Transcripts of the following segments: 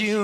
You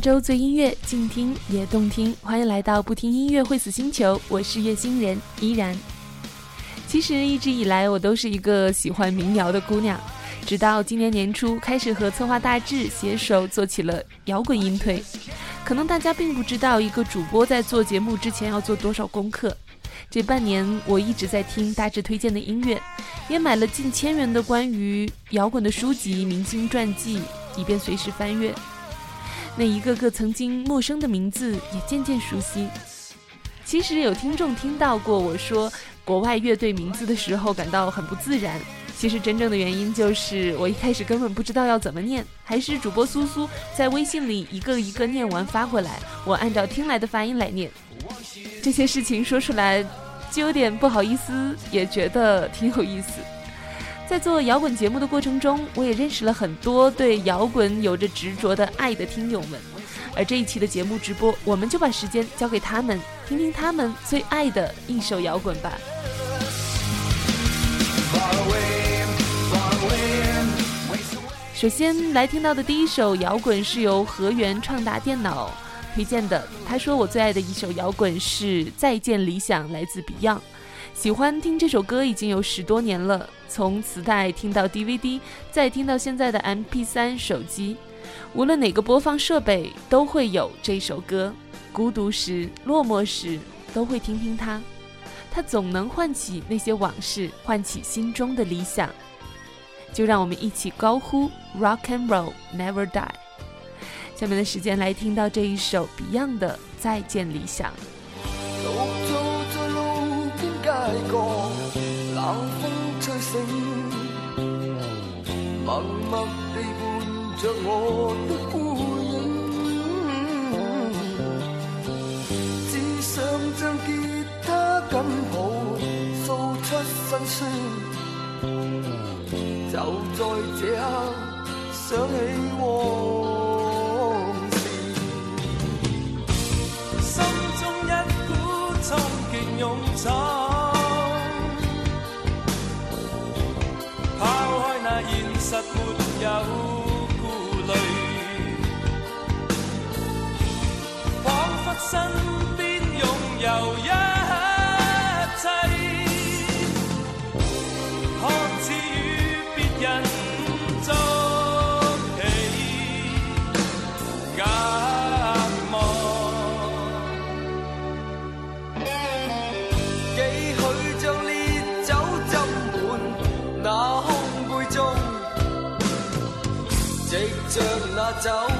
周最音乐，静听也动听。欢迎来到不听音乐会死星球，我是月星人依然。其实一直以来，我都是一个喜欢民谣的姑娘，直到今年年初开始和策划大志携手做起了摇滚音推。可能大家并不知道，一个主播在做节目之前要做多少功课。这半年，我一直在听大志推荐的音乐，也买了近千元的关于摇滚的书籍、明星传记，以便随时翻阅。那一个个曾经陌生的名字也渐渐熟悉。其实有听众听到过我说国外乐队名字的时候感到很不自然。其实真正的原因就是我一开始根本不知道要怎么念，还是主播苏苏在微信里一个一个念完发过来，我按照听来的发音来念。这些事情说出来就有点不好意思，也觉得挺有意思。在做摇滚节目的过程中，我也认识了很多对摇滚有着执着的爱的听友们。而这一期的节目直播，我们就把时间交给他们，听听他们最爱的一首摇滚吧。首先来听到的第一首摇滚是由河源创达电脑推荐的。他说我最爱的一首摇滚是《再见理想》，来自 Beyond。喜欢听这首歌已经有十多年了，从磁带听到 DVD，再听到现在的 MP3 手机，无论哪个播放设备都会有这首歌。孤独时、落寞时，都会听听它，它总能唤起那些往事，唤起心中的理想。就让我们一起高呼 “Rock and Roll Never Die”。下面的时间来听到这一首 Beyond 的《再见理想》。冷风吹醒，默默地伴着我的孤影。只想将吉他紧抱，诉出心酸。就在这刻，想起往没那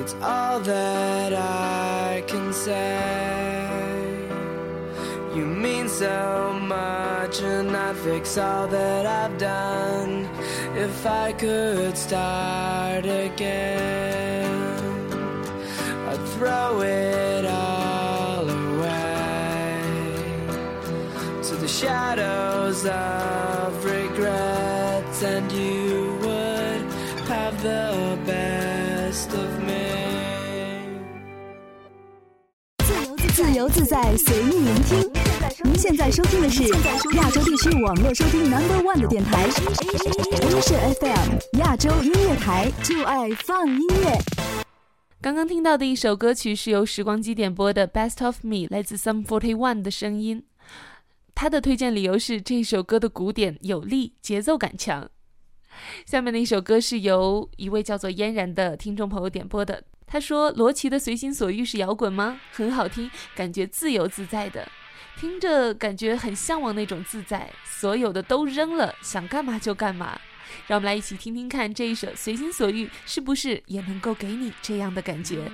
It's all that I can say. You mean so much, and I'd fix all that I've done if I could start again. I'd throw it all away to the shadows of 自在，随意聆听。您现在收听的是亚洲地区网络收听 Number One 的电台，Asia FM 亚洲音乐台，就爱放音乐。刚刚听到的一首歌曲是由时光机点播的《Best of Me》，来自 Some Forty One 的声音。他的推荐理由是这首歌的鼓点有力，节奏感强。下面的一首歌是由一位叫做嫣然的听众朋友点播的。他说：“罗琦的《随心所欲》是摇滚吗？很好听，感觉自由自在的，听着感觉很向往那种自在，所有的都扔了，想干嘛就干嘛。”让我们来一起听听看这一首《随心所欲》是不是也能够给你这样的感觉。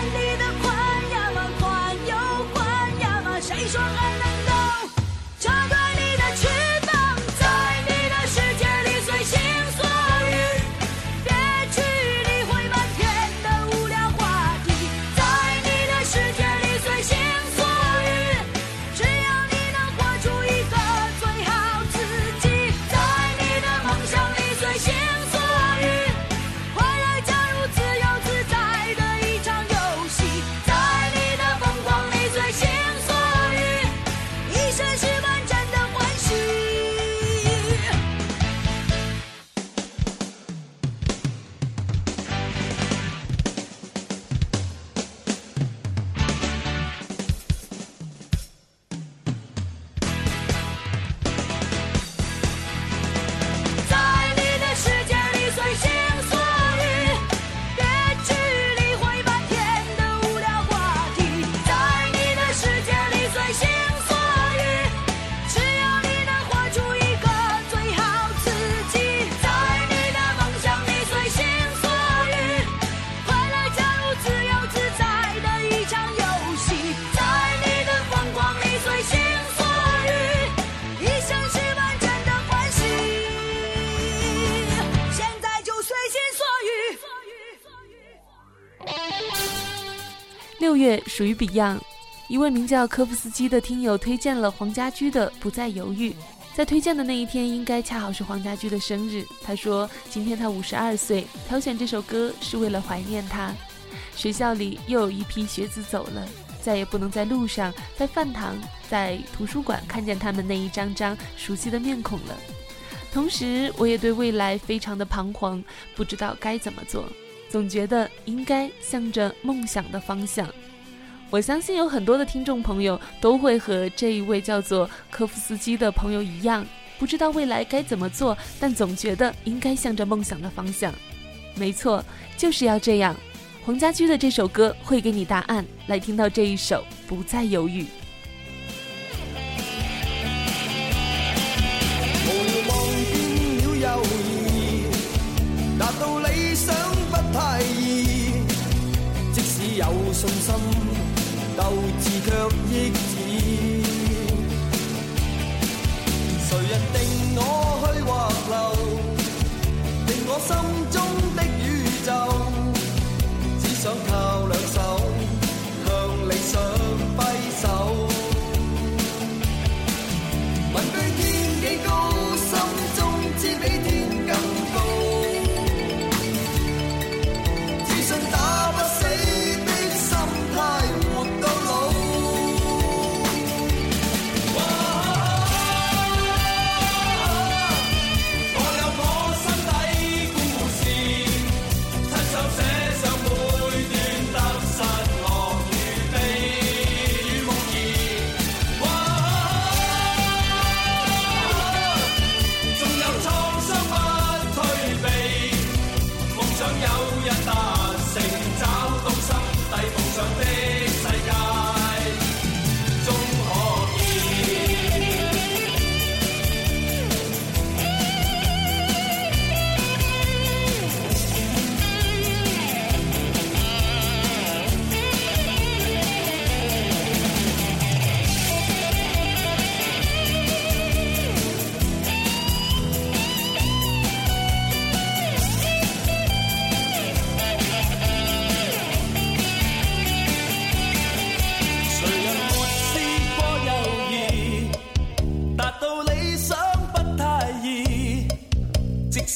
I need 属于 Beyond。一位名叫科夫斯基的听友推荐了黄家驹的《不再犹豫》。在推荐的那一天，应该恰好是黄家驹的生日。他说，今天他五十二岁，挑选这首歌是为了怀念他。学校里又有一批学子走了，再也不能在路上、在饭堂、在图书馆看见他们那一张张熟悉的面孔了。同时，我也对未来非常的彷徨，不知道该怎么做，总觉得应该向着梦想的方向。我相信有很多的听众朋友都会和这一位叫做科夫斯基的朋友一样，不知道未来该怎么做，但总觉得应该向着梦想的方向。没错，就是要这样。黄家驹的这首歌会给你答案。来听到这一首，不再犹豫。有信心，斗志却抑止。谁人定我去或留？定我心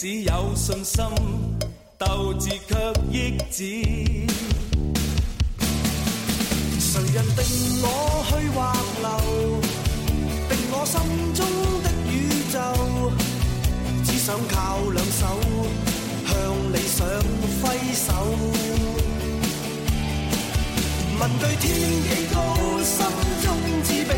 使有信心，斗志却抑止。谁人定我去或留？定我心中的宇宙，只想靠两手向理想挥手。问句天几高，心中只比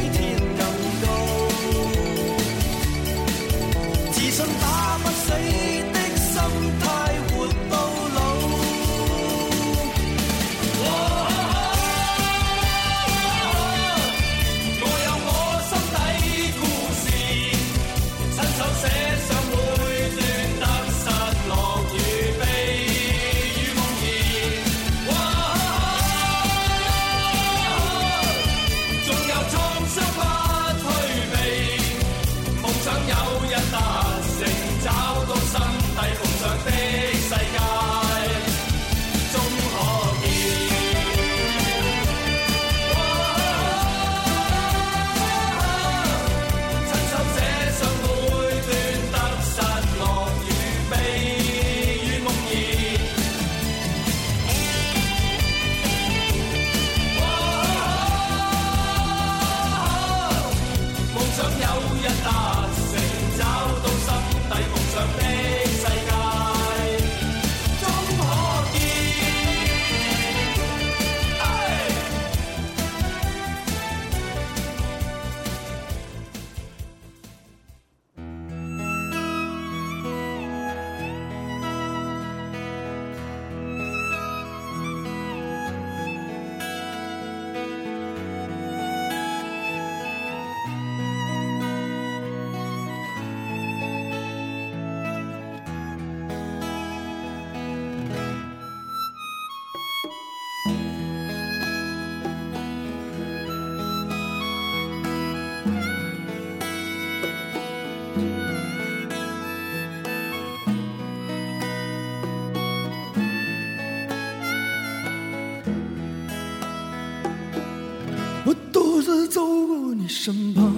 我独自走过你身旁，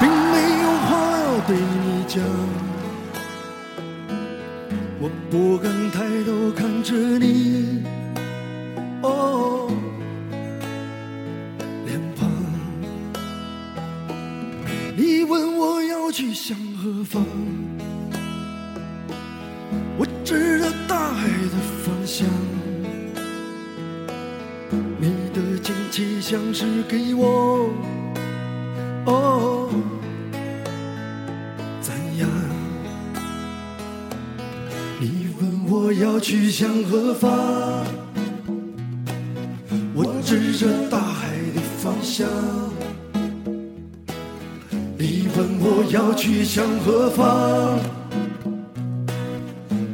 并没有话要对你讲。我不敢抬头看着你，哦，脸庞。你问我要去向何方，像是给我，哦，赞扬。你问我要去向何方，我指着大海的方向。你问我要去向何方，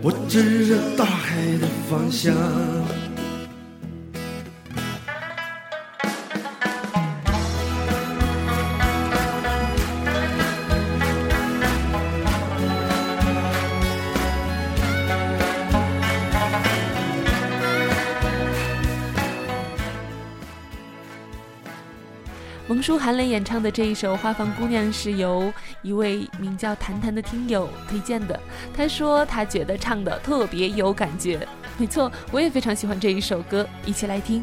我指着大海的方向。蒙叔韩磊演唱的这一首《花房姑娘》是由一位名叫谭谭的听友推荐的。他说他觉得唱的特别有感觉。没错，我也非常喜欢这一首歌，一起来听。